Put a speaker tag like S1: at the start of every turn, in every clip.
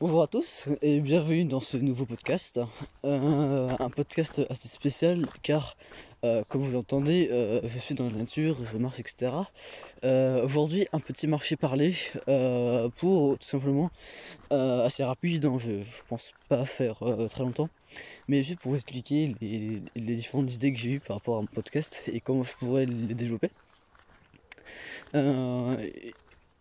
S1: Bonjour à tous et bienvenue dans ce nouveau podcast. Euh, un podcast assez spécial car, euh, comme vous l'entendez, euh, je suis dans la nature, je marche, etc. Aujourd'hui, un petit marché parlé pour tout simplement assez rapide. Hein, je, ne pense pas faire très longtemps, mais juste pour vous expliquer les, les différentes idées que j'ai eues par rapport à mon podcast et comment je pourrais les développer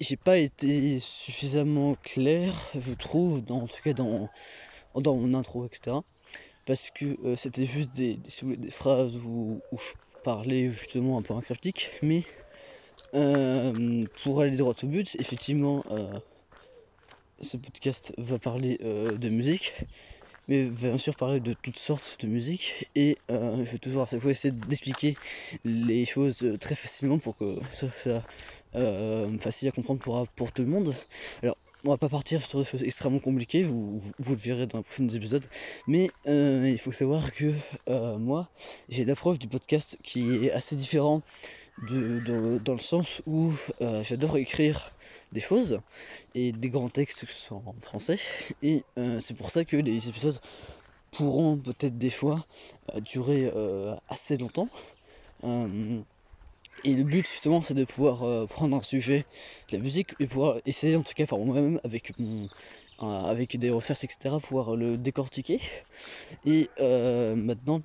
S1: j'ai pas été suffisamment clair, je trouve, dans, en tout cas dans, dans mon intro, etc. Parce que euh, c'était juste des, des, phrases où, je parlais justement un peu en cryptique, mais euh, pour aller droit au but, effectivement, euh, ce podcast va parler de musique, mais bien sûr parler de toutes sortes de musique et je vais toujours à chaque fois essayer d'expliquer les choses très facilement pour que ça, ça euh, facile à comprendre pour, pour tout le monde. Alors, on va pas partir sur des choses extrêmement compliquées, vous, vous, le verrez dans les prochains épisodes, mais euh, il faut savoir que euh, moi, j'ai l'approche du podcast qui est assez différent de, dans le sens où j'adore écrire des choses et des grands textes, que ce soit en français, et c'est pour ça que les épisodes pourront peut-être des fois durer assez longtemps. Et le but justement c'est de pouvoir euh, prendre un sujet de la musique et pouvoir essayer en tout cas par moi-même avec avec des recherches etc pouvoir le décortiquer. Et euh, maintenant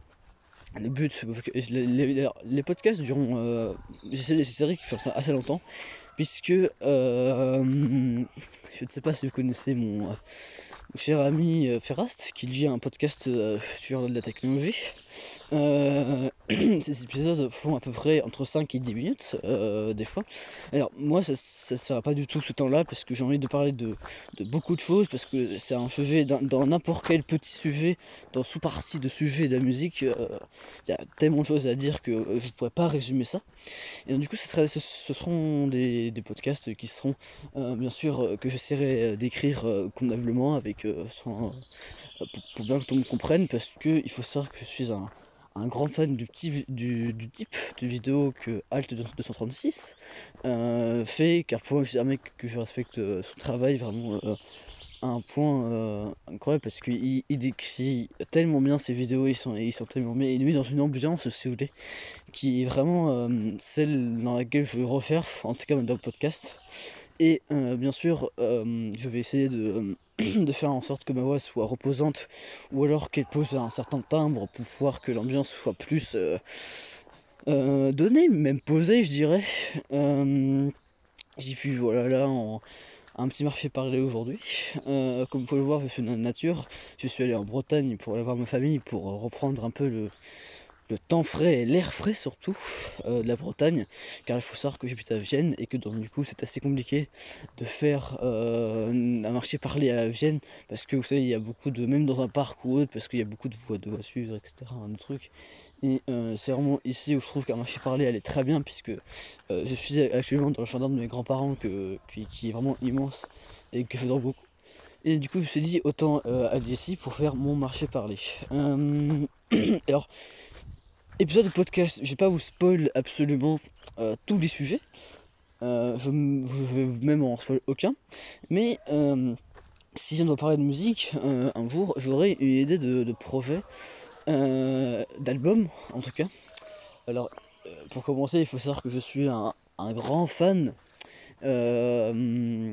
S1: le but, les, podcasts durant euh, j'essaierai de faire ça assez longtemps puisque euh, je ne sais pas si vous connaissez mon cher ami euh, Ferrast, qui lui a un podcast euh, sur la technologie. Euh, ces épisodes font à peu près entre 5 et 10 minutes, des fois. Alors, moi, ça ne sera pas du tout ce temps-là, parce que j'ai envie de parler de, beaucoup de choses, parce que c'est un sujet, dans n'importe quel petit sujet, dans sous-partie de sujet de la musique, il y a tellement de choses à dire que je ne pourrais pas résumer ça. Et donc, du coup, ce, seront des, podcasts qui seront, bien sûr, que j'essaierai d'écrire convenablement avec euh, pour, bien que tout le monde comprenne, parce que il faut savoir que je suis un, grand fan du, type de vidéo que Alt 236 euh, fait, car pour moi, je un mec que je respecte euh, son travail vraiment à un point incroyable, parce qu'il il décrit tellement bien ses vidéos, ils sont, ils sont tellement bien, il met dans une ambiance, si vous voulez, qui est vraiment celle dans laquelle je refaire, en tout cas dans le podcast. Et bien sûr, je vais essayer de de faire en sorte que ma voix soit reposante ou alors qu'elle pose un certain timbre pour voir que l'ambiance soit plus euh, euh, donnée, même posée je dirais. Euh, J'y suis voilà là en un petit marché parlé aujourd'hui. comme vous pouvez le voir, je suis dans la nature. Je suis allé en Bretagne pour aller voir ma famille pour reprendre un peu le, le temps frais et l'air frais surtout euh, de la Bretagne, car il faut savoir que j'habite à Vienne et que donc du coup c'est assez compliqué de faire euh, un marché parlé à Vienne parce que vous savez il y a beaucoup de même dans un parc ou autre parce qu'il y a beaucoup de voies de voitures etc un truc. Et euh, c'est vraiment ici où je trouve qu'un marché parlé elle est très bien puisque je suis actuellement dans le jardin de mes grands-parents qui, est vraiment immense et que j'adore beaucoup. Et du coup je me suis dit autant aller ici pour faire mon marché parlé. Alors épisode de podcast, je vais pas vous spoil absolument euh, tous les sujets. Euh, je, vais même en spoil aucun. Mais euh, si on doit parler de musique, un jour j'aurai une idée de, projet, d'album en tout cas. Alors pour commencer, il faut savoir que je suis un, grand fan du,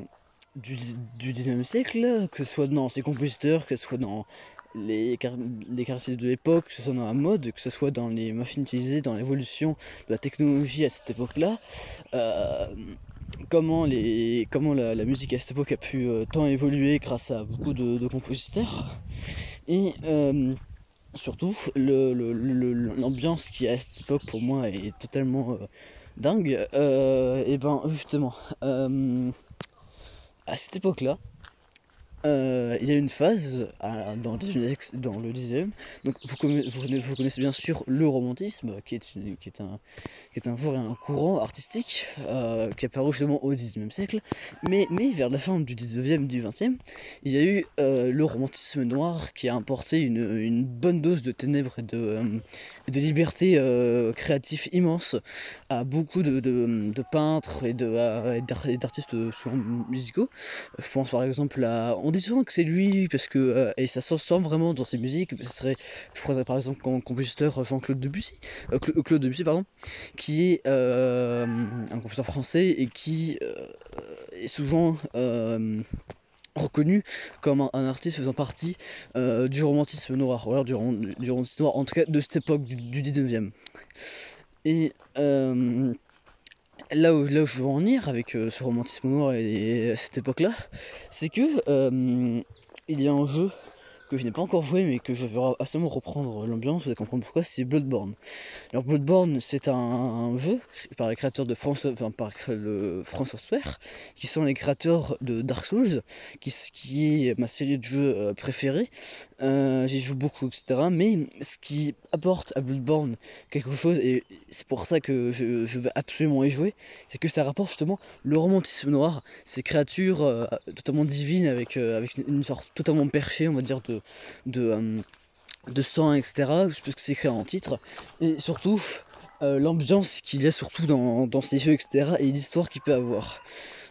S1: du 19e siècle, que ce soit dans ses compositeurs, que ce soit dans les, caractéristiques de l'époque, que ce soit dans la mode, que ce soit dans les machines utilisées, dans l'évolution de la technologie à cette époque-là. Euh, comment la, musique à cette époque a pu euh, tant évoluer grâce à beaucoup de, compositeurs. Et euh, surtout, l'ambiance qui à cette époque pour moi est totalement dingue. et ben justement, à cette époque-là, euh, il y a une phase dans, le, dans le 19 donc vous, vous, connaissez bien sûr le romantisme, qui est, qui est, un, qui est un un courant artistique euh, qui apparu justement au 19e siècle, mais, mais vers la fin du 19e, du 20e, il y a eu euh, le romantisme noir qui a apporté une, bonne dose de ténèbres et de, de liberté créative immense à beaucoup de, peintres et d'artistes musicaux. Je pense par exemple à souvent que c'est lui, parce que, euh, et ça se sent vraiment dans ses musiques, ce serait, je crois par exemple comme compositeur Jean-Claude Debussy, euh, Claude Debussy, pardon, qui est un compositeur français et qui est souvent reconnu comme un, artiste faisant partie du romantisme noir, ou alors du, romantisme noir, en tout cas de cette époque du, du 19e. Et là où, je veux en venir avec euh, ce romantisme noir et, cette époque-là, c'est que euh, il y a un jeu que je n'ai pas encore joué mais que je vais absolument reprendre l'ambiance, vous allez comprendre pourquoi, c'est Bloodborne. Alors Bloodborne c'est un, jeu par les créateurs de France, enfin par le France Software, qui sont les créateurs de Dark Souls, qui, est ma série de jeux euh, préférée. Euh, J'y joue beaucoup, etc. Mais ce qui apporte à Bloodborne quelque chose, et c'est pour ça que je, je, vais absolument y jouer, c'est que ça rapporte justement le romantisme noir, ces créatures euh, totalement divines avec, avec une sorte totalement perchée, on va dire, de de, de, sang, etc. Parce que c'est écrit en titre. Et surtout, euh, l'ambiance qu'il y a surtout dans, ces jeux, etc. Et l'histoire qu'il peut avoir.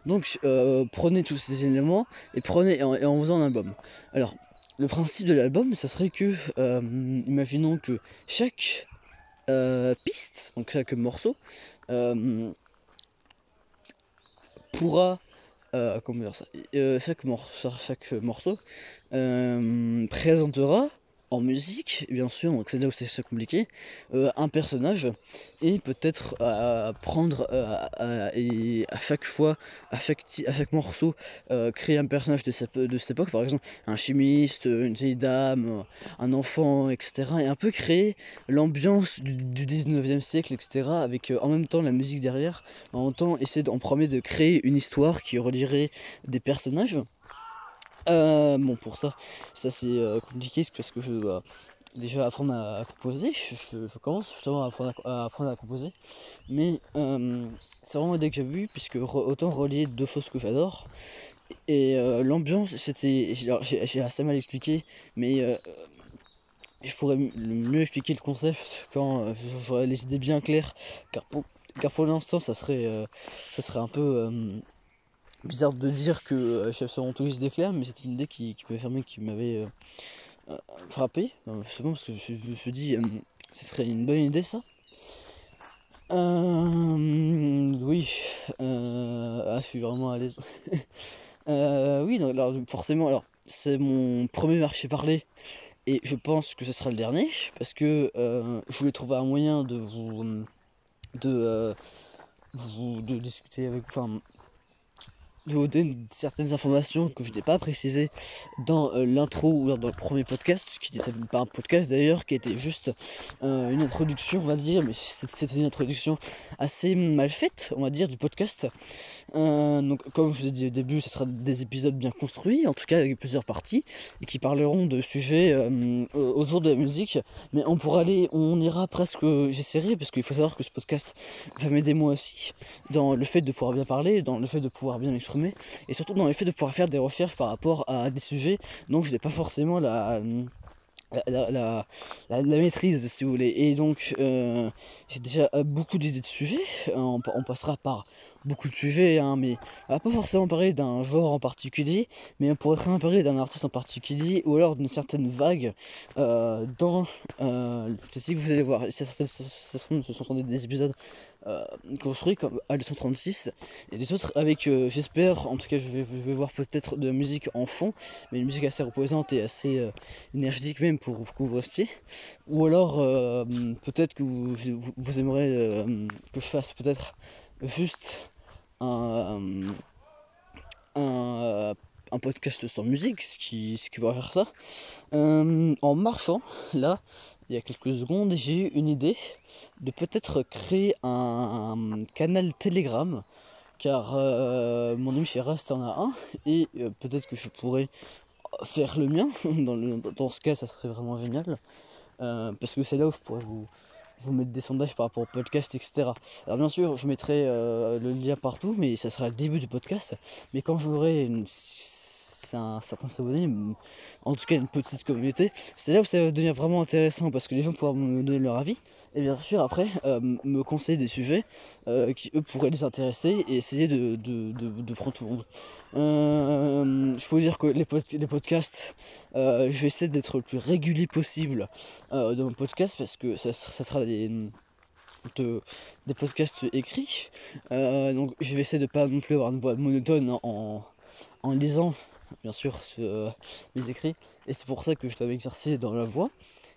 S1: Donc euh, prenez tous ces éléments et prenez en, et en faisant un album. Alors, le principe de l'album, ça serait que, euh, imaginons que chaque piste, donc chaque morceau, pourra euh, comment dire ça? Chaque, morceau, chaque morceau présentera en musique, bien sûr, donc c'est là où c'est compliqué, euh, un personnage et peut-être à prendre euh, et à chaque fois, à chaque, à morceau, euh, créer un personnage de cette, époque, par exemple un chimiste, une vieille dame, un enfant, etc. Et un peu créer l'ambiance du, 19e siècle, etc. Avec en même temps la musique derrière, en même temps essayer en premier de créer une histoire qui relierait des personnages. Euh, bon, pour ça, ça c'est euh, compliqué parce que je dois déjà apprendre à, composer. Je, commence justement à apprendre à, composer. Mais euh, c'est vraiment dès que j'ai vu, puisque autant relier deux choses que j'adore. Et l'ambiance, c'était. J'ai assez mal expliqué, mais je pourrais mieux expliquer le concept quand j'aurais les idées bien claires. Car pour, car pour l'instant, ça serait, ça serait un peu bizarre de dire que euh, Chef tous d'éclair, mais c'est une idée qui, qui fermer, qui m'avait euh, euh, frappé. C'est bon parce que je, me suis dit, ce serait une bonne idée ça. oui, ah, je suis vraiment à l'aise. oui, donc, alors, forcément, alors c'est mon premier marché parlé et je pense que ce sera le dernier parce que je voulais trouver un moyen de vous de, vous, de discuter avec, enfin, de vous donner certaines informations que je n'ai pas précisées dans euh, l'intro ou dans le premier podcast, qui n'était pas un podcast d'ailleurs, qui était juste euh, une introduction, on va dire, mais c'était une introduction assez mal faite, on va dire, du podcast. Euh, donc, comme je vous ai dit au début, ce sera des épisodes bien construits, en tout cas avec plusieurs parties, et qui parleront de sujets autour de la musique, mais on pourra aller, on ira presque, j'essaierai, parce qu'il faut savoir que ce podcast va m'aider moi aussi, dans le fait de pouvoir bien parler, dans le fait de pouvoir bien et surtout dans le fait de pouvoir faire des recherches par rapport à des sujets. Donc je n'ai pas forcément la la, la, maîtrise si vous voulez. Et donc euh, j'ai déjà beaucoup d'idées de sujets. On, on, passera par beaucoup de sujets hein, mais on va pas forcément parler d'un genre en particulier mais on pourrait très parler d'un artiste en particulier ou alors d'une certaine vague euh, dans euh, le classique vous allez voir. Ce sont des épisodes euh, construit comme à 236 et les autres avec euh, j'espère en tout cas je vais, je vais voir peut-être de la musique en fond mais une musique assez reposante et assez euh, énergétique même pour vous restiez ou alors peut-être que vous, vous, aimeriez que je fasse peut-être juste un, un un podcast sans musique, ce qui, ce qui va faire ça. en marchant, là, il y a quelques secondes, j'ai eu une idée de peut-être créer un, canal Telegram, car euh, mon ami Ferrast en a un, et euh, peut-être que je pourrais faire le mien. Dans, ce cas, ça serait vraiment génial, euh, parce que c'est là où je pourrais vous, vous mettre des sondages par rapport au podcast, etc. Alors bien sûr, je mettrai le lien partout, mais ça sera le début du podcast. Mais quand j'aurai une un certain en tout cas une petite communauté, c'est là où ça va devenir vraiment intéressant parce que les gens pourront me donner leur avis et bien sûr après euh, me conseiller des sujets euh, qui eux pourraient les intéresser et essayer de, de, prendre tout le monde. Euh, je peux vous dire que les, podcasts, je vais essayer d'être le plus régulier possible dans mon podcast parce que ça, sera des des podcasts écrits. Donc je vais essayer de pas non plus avoir une voix monotone en, en lisant bien sûr ce, mes écrits. Et c'est pour ça que je dois m'exercer dans la voix.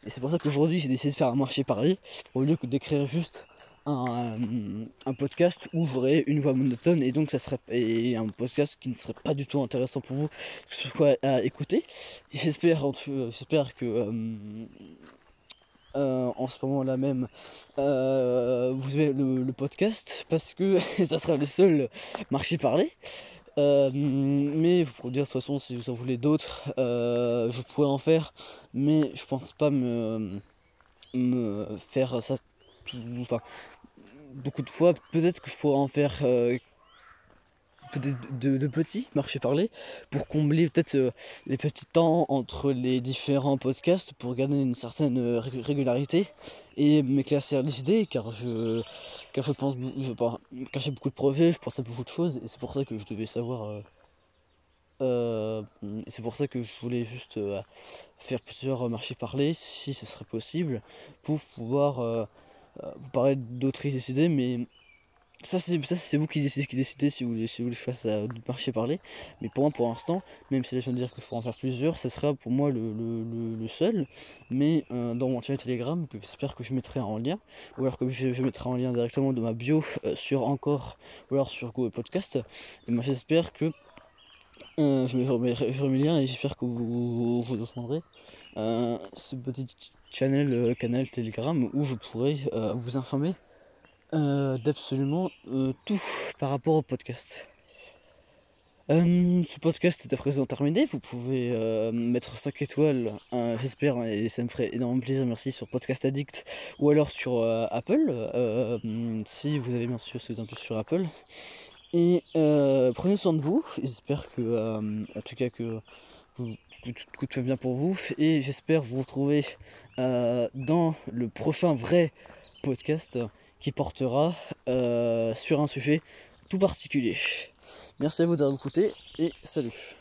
S1: Et c'est pour ça qu'aujourd'hui j'ai décidé de faire un marché parler au lieu que d'écrire juste un, un, podcast où j'aurais une voix monotone et donc ça serait un podcast qui ne serait pas du tout intéressant pour vous que ce soit à écouter. J'espère j'espère que euh, euh, en ce moment là même euh, vous avez le, podcast parce que ça sera le seul marché parlé. Euh, mais vous pourrez dire de toute façon si vous en voulez d'autres, je pourrais en faire, mais je pense pas me, faire ça enfin, beaucoup de fois. Peut-être que je pourrais en faire de, petits marchés parler pour combler peut-être euh, les petits temps entre les différents podcasts pour garder une certaine euh, régularité et m'éclaircir les idées car je car je pense je beaucoup de projets je pense à beaucoup de choses et c'est pour ça que je devais savoir euh, c'est pour ça que je voulais juste faire plusieurs marchés parler si ce serait possible pour pouvoir vous parler d'autres idées mais ça c'est vous qui décidez, si vous voulez si vous voulez que je fasse euh, marché parler. Mais pour moi pour l'instant même si viens de dire que je pourrais en faire plusieurs ce sera pour moi le, seul. Mais euh, dans mon channel telegram que j'espère que je mettrai en lien ou alors que je, mettrai en lien directement de ma bio euh, sur encore ou alors sur Google Podcast et moi j'espère que je, remets, je remets le lien et j'espère que vous vous, rejoindrez ce petit channel canal telegram où je pourrai vous informer euh, d'absolument euh, tout. Par rapport au podcast. Euh, ce podcast est à présent terminé, vous pouvez mettre 5 étoiles, j'espère, et ça me ferait énormément plaisir, merci, sur Podcast Addict ou alors sur Apple, si vous avez bien sûr, si vous êtes sur Apple. Et prenez soin de vous, j'espère que, en tout cas, que, tout, tout va bien pour vous, et j'espère vous retrouver dans le prochain vrai podcast qui portera euh, sur un sujet tout particulier. Merci à vous d'avoir écouté et salut